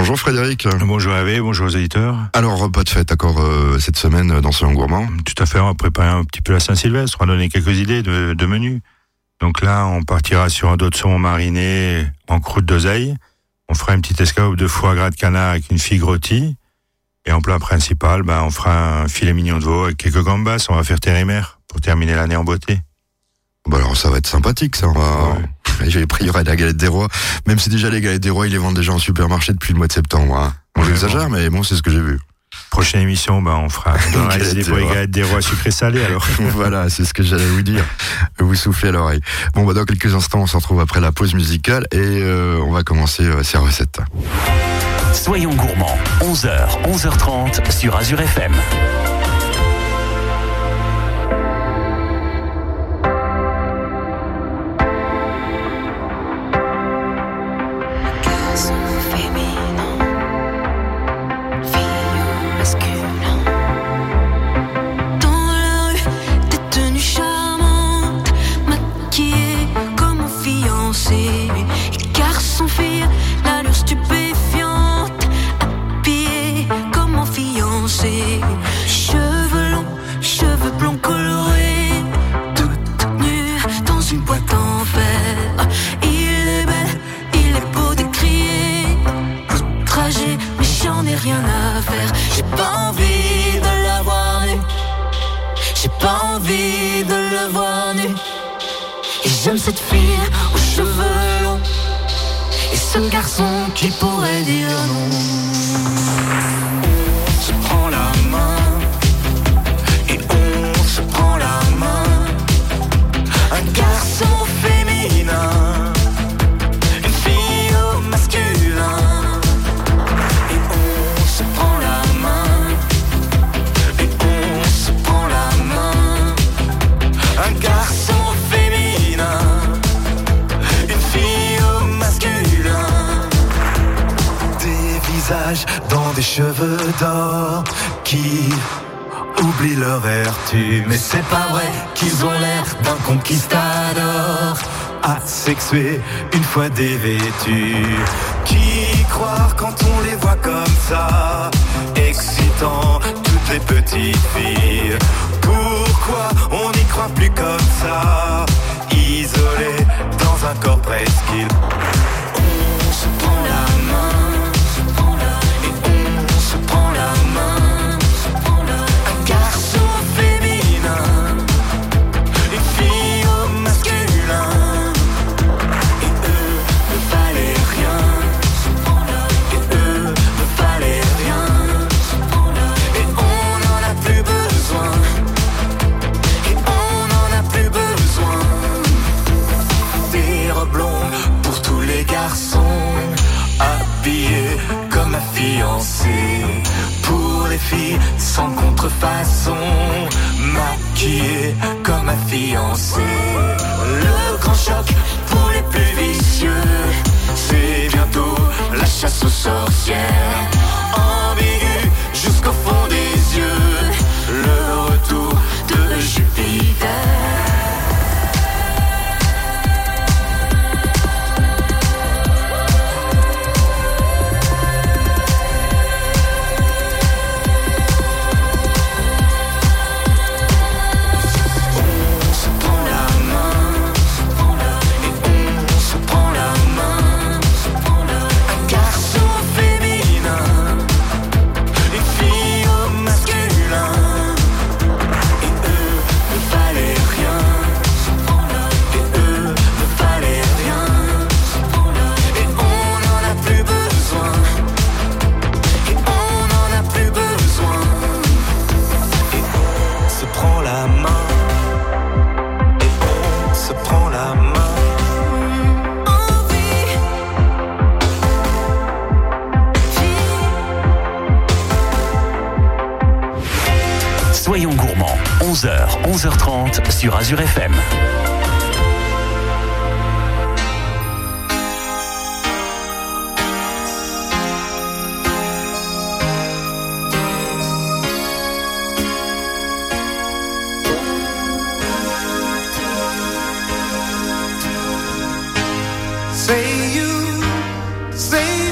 Bonjour Frédéric. Bonjour Hervé, bonjour aux éditeurs. Alors, pas de fête, d'accord, euh, cette semaine dans Soyons Gourmand Tout à fait, on va préparer un petit peu la Saint-Sylvestre, on va donner quelques idées de, de menus. Donc là, on partira sur un dos de saumon mariné en croûte d'oseille. On fera une petite escalope de foie gras de canard avec une figue rôtie. Et en plat principal, ben, on fera un filet mignon de veau avec quelques gambas. On va faire terre pour terminer l'année en beauté. Bah alors ça va être sympathique ça. On va... J'ai pris il y aura la galette des rois. Même si déjà les galettes des rois ils les vendent déjà en supermarché depuis le mois de septembre. Hein. On exagère mais bon c'est ce que j'ai vu. Prochaine émission, ben on fera des pour les galettes des rois sucrés salés alors. voilà, c'est ce que j'allais vous dire. Vous soufflez à l'oreille. Bon bah dans quelques instants on se retrouve après la pause musicale et euh, on va commencer euh, ces recettes. Soyons gourmands, 11h, 11h30 sur Azure FM. Une fois dévêtu Qui croire quand on les voit comme ça? Excitant toutes les petites filles. Pourquoi on n'y croit plus comme ça? Isolé dans un corps presqu'île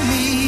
me.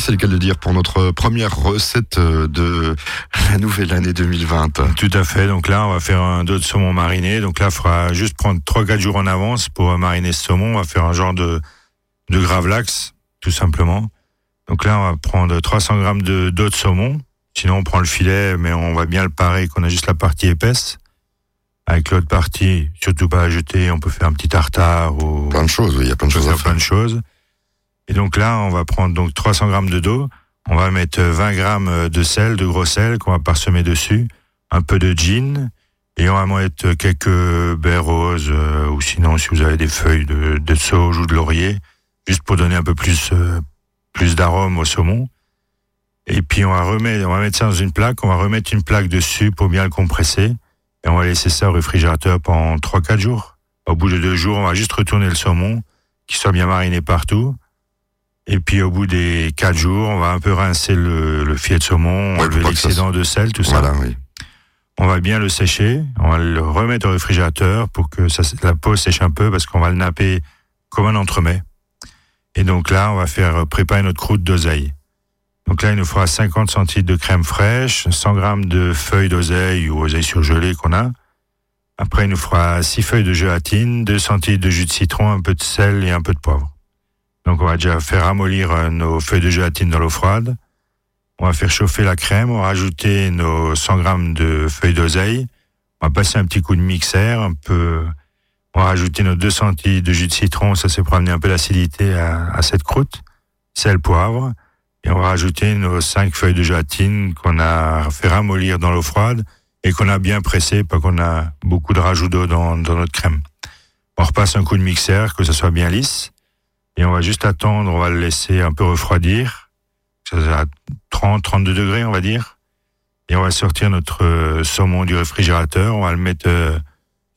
C'est le cas de le dire, pour notre première recette euh, de la nouvelle année 2020. Tout à fait. Donc là, on va faire un dos de saumon mariné. Donc là, il faudra juste prendre 3-4 jours en avance pour mariner ce saumon. On va faire un genre de, de gravlax, tout simplement. Donc là, on va prendre 300 grammes de d'eau de saumon. Sinon, on prend le filet, mais on va bien le parer, qu'on a juste la partie épaisse. Avec l'autre partie, surtout pas à jeter, on peut faire un petit tartare ou Plein de choses, oui, il y a plein de choses à faire faire. plein de choses. Et donc là, on va prendre donc 300 grammes de dos. On va mettre 20 grammes de sel, de gros sel qu'on va parsemer dessus, un peu de gin, et on va mettre quelques baies roses, euh, ou sinon si vous avez des feuilles de, de sauge ou de laurier, juste pour donner un peu plus, euh, plus d'arôme au saumon. Et puis on va remettre, on va mettre ça dans une plaque, on va remettre une plaque dessus pour bien le compresser, et on va laisser ça au réfrigérateur pendant 3-4 jours. Au bout de deux jours, on va juste retourner le saumon, qu'il soit bien mariné partout. Et puis au bout des quatre jours, on va un peu rincer le, le filet de saumon, Ouais, enlever ça l'excédent de sel, tout ça. Voilà, oui. On va bien le sécher, on va le remettre au réfrigérateur pour que ça, la peau sèche un peu parce qu'on va le napper comme un entremets. Et donc là, on va faire préparer notre croûte d'oseille. Donc là, il nous fera 50 centilitres de crème fraîche, 100 grammes de feuilles d'oseille ou oseille surgelée qu'on a. Après, il nous fera 6 feuilles de gélatine, 2 centilitres de jus de citron, un peu de sel et un peu de poivre. Donc on va déjà faire ramollir euh, nos feuilles de gélatine dans l'eau froide. On va faire chauffer la crème, on va rajouter nos 100 grammes de feuilles d'oseille On va passer un petit coup de mixeur, un peu. On va rajouter nos 2 centilitres de jus de citron, ça c'est pour amener un peu d'acidité à, cette croûte. Sel, poivre. Et on va rajouter nos 5 feuilles de gélatine qu'on a fait ramollir dans l'eau froide et qu'on a bien pressé, pas qu'on a beaucoup de rajout d'eau dans, dans notre crème. On repasse un coup de mixeur, que ça soit bien lisse. Et on va juste attendre, on va le laisser un peu refroidir. Ça à 30, 32 degrés, on va dire. Et on va sortir notre euh, saumon du réfrigérateur. On va le mettre euh,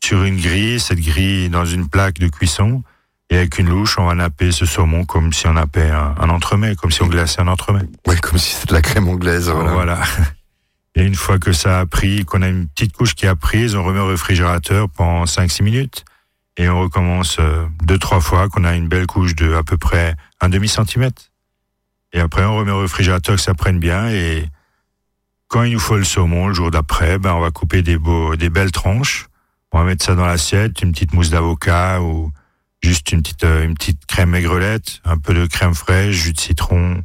sur une grille, cette grille dans une plaque de cuisson. Et avec une louche, on va napper ce saumon comme si on nappait un, un entremets, comme si on glaçait un entremets. Ouais, comme si c'était de la crème anglaise. Voilà. Voilà. Et une fois que ça a pris, qu'on a une petite couche qui a prise, on remet au réfrigérateur pendant 5-6 minutes. Et on recommence euh, deux, trois fois, qu'on a une belle couche de à peu près un demi-centimètre. Et après, on remet au réfrigérateur que ça prenne bien. Et quand il nous faut le saumon, le jour d'après, ben, on va couper des, beaux, des belles tranches. On va mettre ça dans l'assiette, une petite mousse d'avocat ou juste une petite, euh, une petite crème aigrelette, un peu de crème fraîche, jus de citron,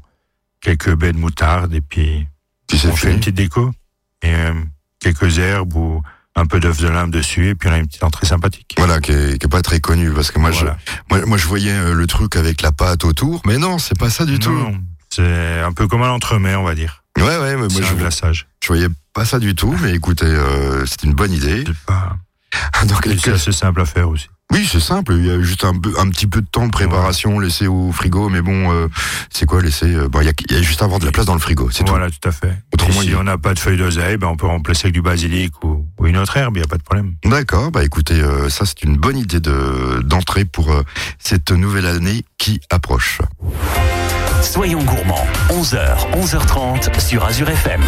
quelques baies de moutarde et puis Puis on fait une petite déco et euh, quelques herbes ou un peu d'œuf de lime dessus et puis on a une petite entrée sympathique. Voilà, qui est, qui est pas très connu parce que moi, Voilà. je, moi, moi, je voyais euh, le truc avec la pâte autour, mais non, c'est pas ça du tout. C'est un peu comme un entremets, on va dire. Ouais, ouais, mais moi, C'est je, un glaçage. je voyais pas ça du tout, mais écoutez, euh, c'est une bonne idée. Pas... Donc, C'est assez simple à faire aussi. oui, c'est simple. Il y a juste un, peu- un petit peu de temps de préparation laissé au frigo, mais bon, euh, c'est quoi laisser Bon, il y a, il y a juste à avoir de la place dans le frigo, c'est Voilà, tout à fait. Autrement, Et si il- on n'a pas de feuilles d'oseille, ben on peut remplacer avec du basilic ou, ou une autre herbe, il n'y a pas de problème. D'accord. Bah écoutez, euh, ça c'est une bonne idée de d'entrée pour euh, cette nouvelle année qui approche. Soyons gourmands, 11h, 11h30 sur Azure FM.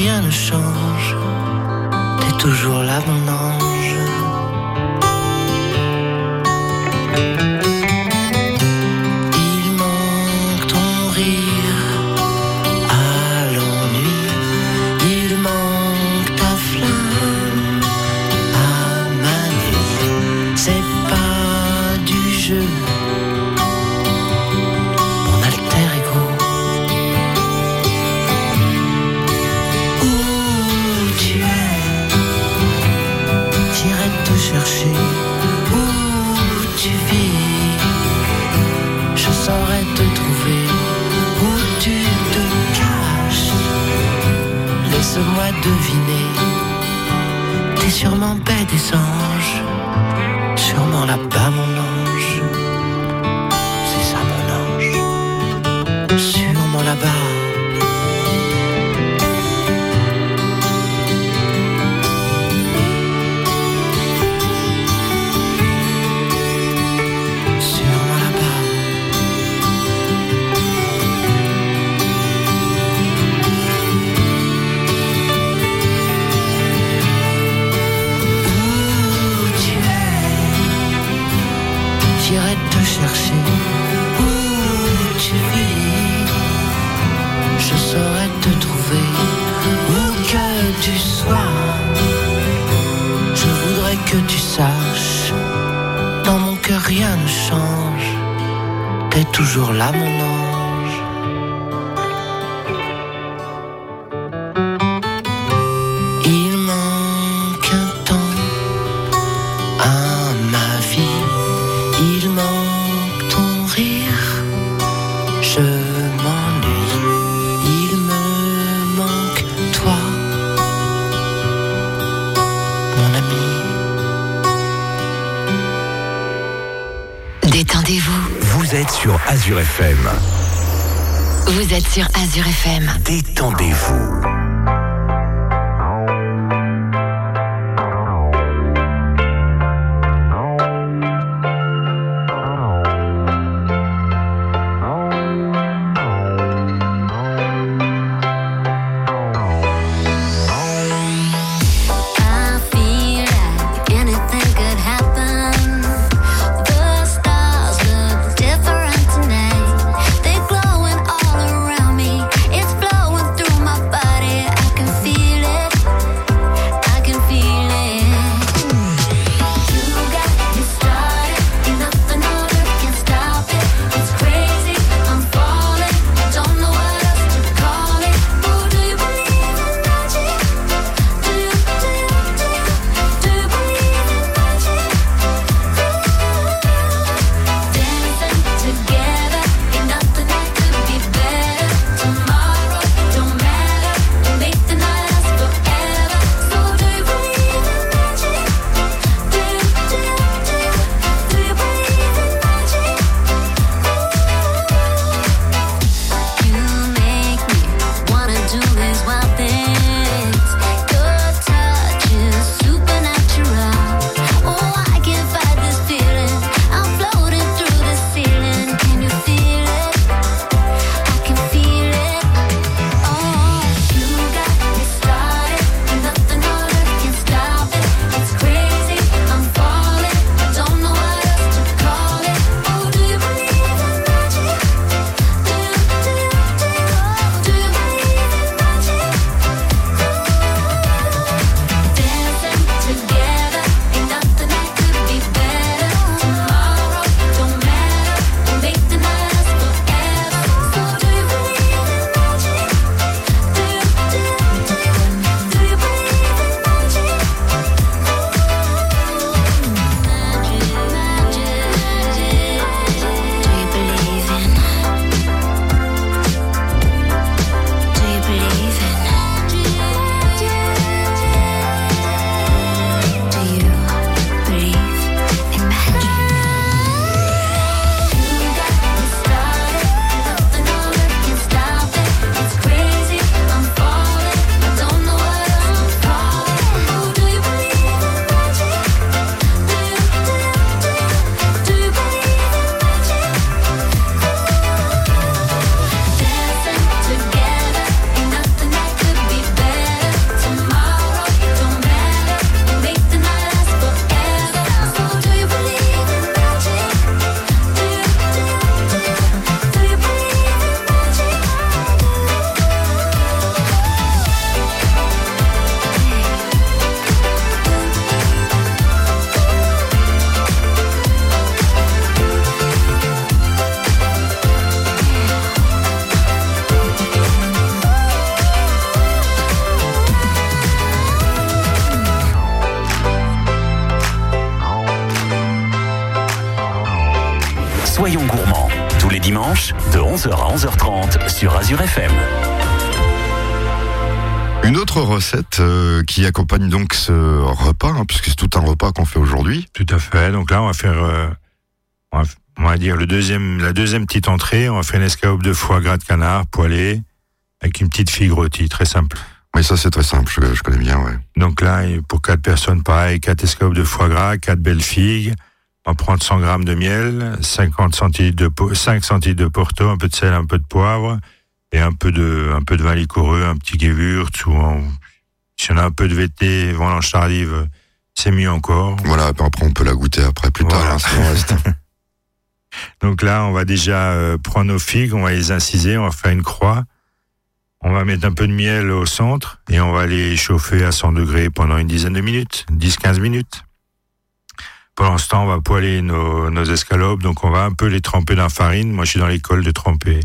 Rien ne change. T'es toujours là, mon ange. Laisse-moi deviner. T'es sûrement bête des anges, toujours là, mon. Vous êtes sur Azure FM. Détendez-vous. Recette euh, qui accompagne donc ce repas, hein, puisque c'est tout un repas qu'on fait aujourd'hui. Tout à fait. Donc là, on va faire, euh, on, va, on va dire le deuxième, la deuxième petite entrée. On va faire une escalope de foie gras de canard poêlé avec une petite figue rôtie, très simple. Mais ça, c'est très simple, je, je connais bien, ouais. Donc là, pour quatre personnes, pareil, quatre escalopes de foie gras, quatre belles figues. On va prendre 100 grammes de miel, 50 centilitres de, po- 5 centilitres de porto, un peu de sel, un peu de poivre, et un peu de, un peu de vin liquoreux, un petit gewürz, ou si on a un peu de VT, vendange tardive, c'est mieux encore. Voilà, après, on peut la goûter après, plus tard, hein, reste. Donc là, on va déjà euh, prendre nos figues, on va les inciser, on va faire une croix. On va mettre un peu de miel au centre et on va les chauffer à 100 degrés pendant une dizaine de minutes, 10-15 minutes. Pendant ce temps, on va poêler nos, nos escalopes. Donc, on va un peu les tremper dans la farine. Moi, je suis dans l'école de tremper.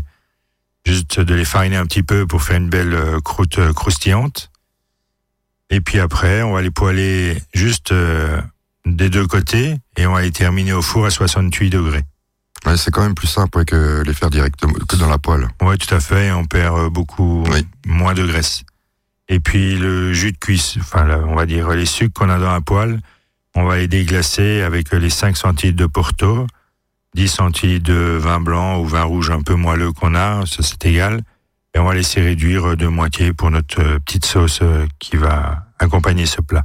Juste de les fariner un petit peu pour faire une belle euh, croûte euh, croustillante. Et puis après, on va les poêler juste euh, des deux côtés et on va les terminer au four à 68 degrés. Ouais, c'est quand même plus simple ouais, que les faire directement que dans la poêle. Ouais, tout à fait. On perd beaucoup Oui. moins de graisse. Et puis le jus de cuisse, enfin, là, on va dire les sucres qu'on a dans la poêle, on va les déglacer avec les 5 centilitres de Porto, 10 centilitres de vin blanc ou vin rouge un peu moelleux qu'on a, ça c'est égal. Et on va laisser réduire de moitié pour notre euh, petite sauce euh, qui va accompagner ce plat.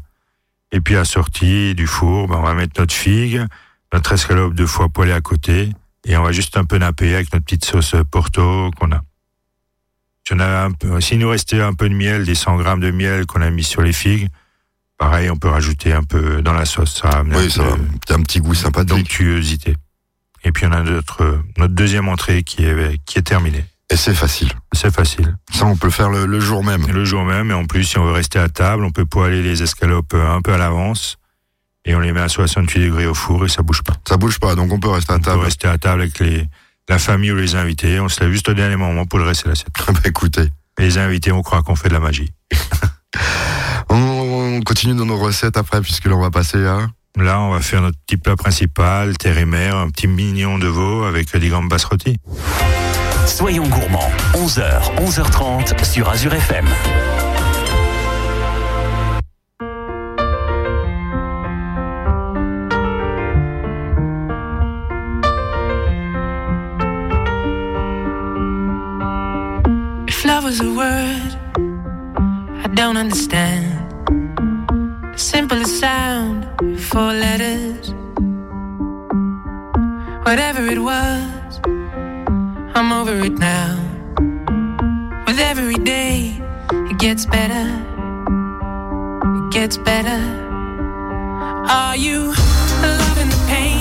Et puis à sortie du four, ben, on va mettre notre figue, notre escalope deux fois poêlée à côté, et on va juste un peu napper avec notre petite sauce Porto qu'on a. Si on a un peu, s'il nous restait un peu de miel, des 100 grammes de miel qu'on a mis sur les figues, pareil, on peut rajouter un peu dans la sauce. Ça va un ça peu va. C'est un petit goût sympathique. d'onctuosité. Et puis on a notre, notre deuxième entrée qui est, qui est terminée. Et c'est facile. C'est facile. Ça, on peut le faire le, le jour même. Le jour même, et en plus, si on veut rester à table, on peut poêler les escalopes euh, un peu à l'avance, et on les met à 68 degrés au four et ça bouge pas. Ça bouge pas, donc on peut rester à On peut table. rester à table avec les, la famille ou les invités. On se lève juste au dernier moment pour le rester l'assiette. bah, écoutez, Et les invités, on croit qu'on fait de la magie. on, on continue dans nos recettes après, puisque là, on va passer à... Là, on va faire notre petit plat principal, terre et mer, un petit mignon de veau avec des gambas rôties. Soyons gourmands, 11h, 11h30 sur Azure FM. If love was a word I don't understand, simplest sound, four letters. Whatever it was, I'm over it now. With every day, it gets better. It gets better. Are you loving the pain,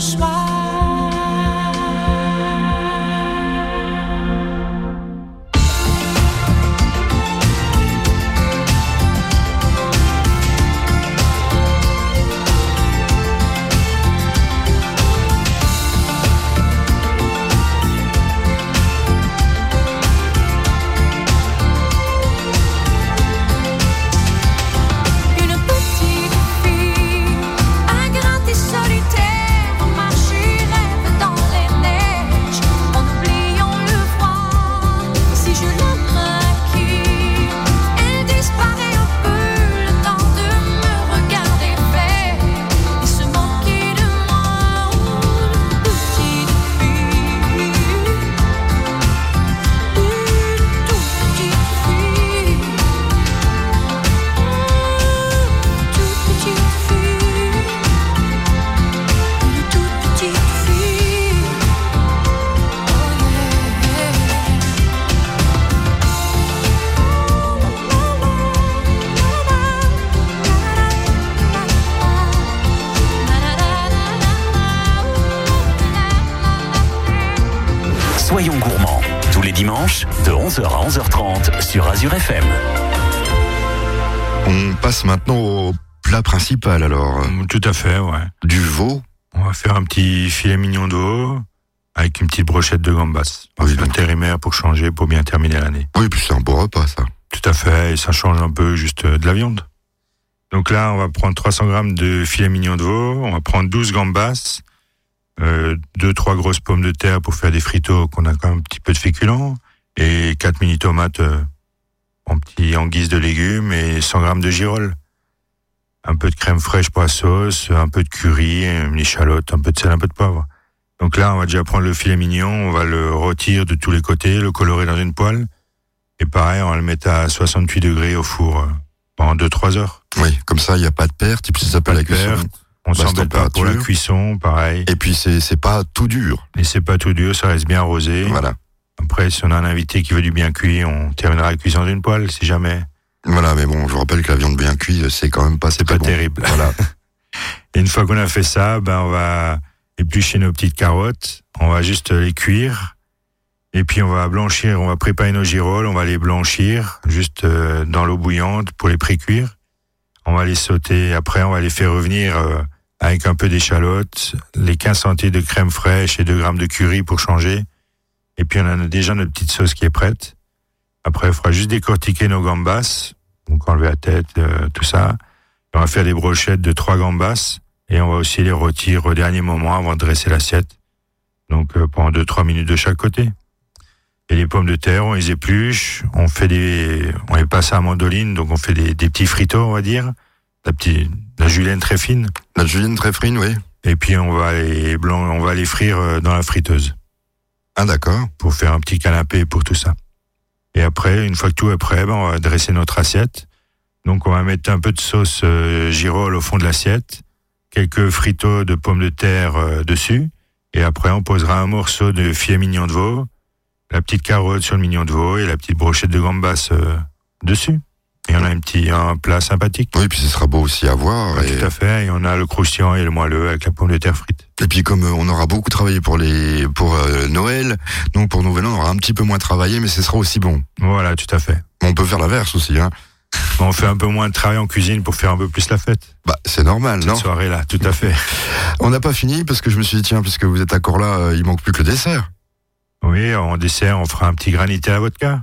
Schweiz. De 11h à 11h30 sur Azure FM. On passe maintenant au plat principal alors. Mm, Tout à fait, ouais. Du veau. On va faire un petit filet mignon de veau avec une petite brochette de gambas. Ah oui, intérimaire pour changer, pour bien terminer l'année. Oui, puis c'est un beau repas ça. Tout à fait, et ça change un peu juste euh, de la viande. Donc là, on va prendre 300 grammes de filet mignon de veau, on va prendre 12 gambas, euh, deux, trois grosses pommes de terre pour faire des fritos qu'on a quand même un petit peu de féculents, et 4 mini tomates euh, en petit, en guise de légumes, et 100 grammes de girolles. Un peu de crème fraîche pour la sauce, un peu de curry, une échalote, un peu de sel, un peu de poivre. Donc là, on va déjà prendre le filet mignon, on va le rôtir de tous les côtés, le colorer dans une poêle. Et pareil, on va le mettre à 68 degrés au four euh, pendant 2-3 heures. Oui, comme ça, il n'y a pas de perte, et puis ça s'appelle la de perte. cuisson. On s'embête pas pour la cuisson, pareil. Et puis c'est c'est pas tout dur. Et c'est pas tout dur, ça reste bien rosé. Voilà. Après, si on a un invité qui veut du bien cuit, on terminera la cuisson d'une poêle, si jamais. Voilà, mais bon, je vous rappelle que la viande bien cuite, c'est quand même pas C'est pas bon. terrible. Voilà. Et une fois qu'on a fait ça, ben on va éplucher nos petites carottes, on va juste les cuire, et puis on va blanchir, on va préparer nos girolles, on va les blanchir juste euh, dans l'eau bouillante pour les pré-cuire. On va les sauter, après on va les faire revenir euh, avec un peu d'échalote, les 15 centilitres de crème fraîche et 2 grammes de curry pour changer. Et puis on a déjà notre petite sauce qui est prête. Après, il faudra juste décortiquer nos gambas, donc enlever la tête, euh, tout ça. Et on va faire des brochettes de 3 gambas et on va aussi les rôtir au dernier moment avant de dresser l'assiette. Donc euh, pendant 2-3 minutes de chaque côté. Et les pommes de terre, on les épluche, on fait des, on les passe à la mandoline, donc on fait des, des petits fritos, on va dire, la petite, la julienne très fine. La julienne très frine, oui. Et puis on va les blanc, on va les frire euh, dans la friteuse Ah, d'accord. pour faire un petit canapé pour tout ça. Et après, une fois que tout est prêt, ben, on va dresser notre assiette. Donc on va mettre un peu de sauce euh, girole au fond de l'assiette, quelques fritos de pommes de terre euh, dessus, et après on posera un morceau de filet mignon de veau, la petite carotte sur le mignon de veau et la petite brochette de gambas euh, dessus. Et on a un petit un plat sympathique. Oui, puis ce sera beau aussi à voir. Et... Tout à fait. Et on a le croustillant et le moelleux avec la pomme de terre frite. Et puis comme euh, on aura beaucoup travaillé pour les pour euh, Noël, donc pour Nouvel An, on aura un petit peu moins travaillé, mais ce sera aussi bon. Voilà, tout à fait. On peut faire l'inverse aussi, hein. On fait un peu moins de travail en cuisine pour faire un peu plus la fête. Bah, c'est normal, non? Cette soirée-là, tout à fait. On n'a pas fini parce que je me suis dit tiens, puisque vous êtes encore là, euh, il manque plus que le dessert. Oui, en dessert, on fera un petit granité à la vodka.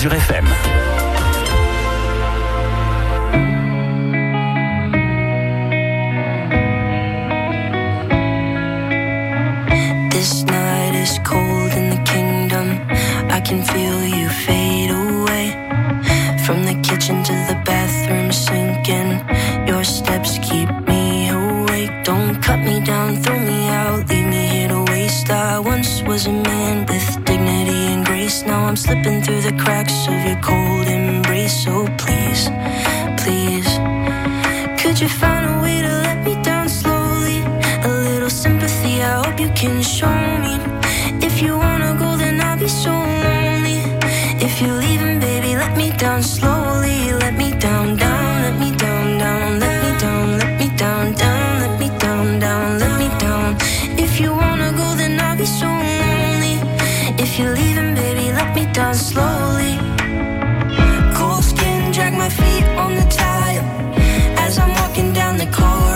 Azure FM. Cold embrace. So please, please. Could you find a way to let me down slowly? A little sympathy, I hope you can show me. If you wanna go, then I'll be so lonely. If you're leaving, baby, let me down slowly. Let me down, down, let me down, down, let me down, let me down, down, let me down, down, let me down. If you wanna go, then I'll be so lonely. If you're leaving, baby, let me down slowly. Feet on the tile as I'm walking down the corridor.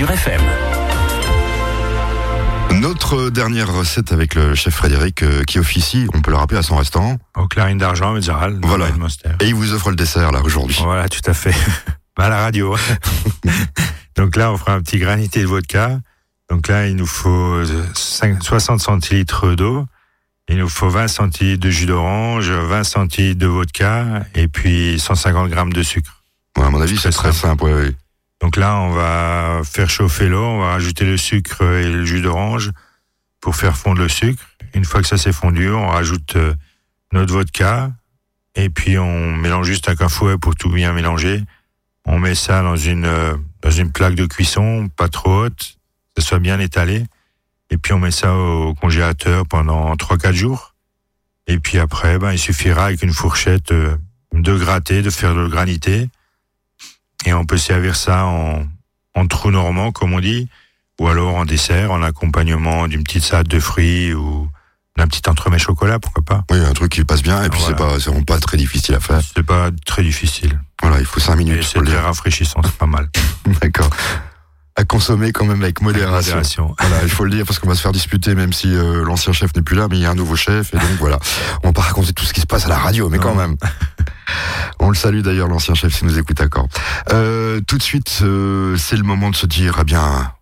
Azure FM. Notre dernière recette avec le chef Frédéric euh, qui officie, on peut le rappeler, à son restaurant. Au Clarine d'Argent, dans Voilà. Et il vous offre le dessert là aujourd'hui. Voilà, tout à fait. Bah, à la radio. Donc là, on fera un petit granité de vodka. Donc là, il nous faut euh, cinq- 60 centilitres d'eau. Il nous faut 20 centilitres de jus d'orange, 20 centilitres de vodka et puis 150 grammes de sucre. Ouais, à mon avis, c'est très simple. ouais, ouais. Donc là, on va faire chauffer l'eau, on va rajouter le sucre et le jus d'orange pour faire fondre le sucre. Une fois que ça s'est fondu, on rajoute euh, notre vodka et puis on mélange juste avec un fouet pour tout bien mélanger. On met ça dans une euh, dans une plaque de cuisson, pas trop haute, que ce soit bien étalé. Et puis on met ça au congélateur pendant 3-4 jours. Et puis après, ben, il suffira avec une fourchette euh, de gratter, de faire le granité. Et on peut servir ça en, en trou normand, comme on dit, ou alors en dessert, en accompagnement d'une petite salade de fruits ou d'un petit entremets chocolat, pourquoi pas. Oui, un truc qui passe bien et puis c'est Voilà. pas, c'est pas très difficile à faire. C'est pas très difficile. Voilà, il faut 5 Et minutes c'est très rafraîchissant, c'est pas mal. D'accord. À consommer quand même avec modération. Modération. Voilà, il faut le dire parce qu'on va se faire disputer même si euh, l'ancien chef n'est plus là, mais il y a un nouveau chef et donc voilà. On va pas raconter tout ce qui se passe à la radio, mais quand même. On le salue d'ailleurs l'ancien chef s'il nous écoute d'accord. Euh, tout de suite, euh, c'est le moment de se dire eh bien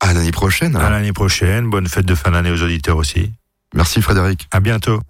à l'année prochaine. À l'année prochaine. Bonne fête de fin d'année aux auditeurs aussi. Merci Frédéric. À bientôt.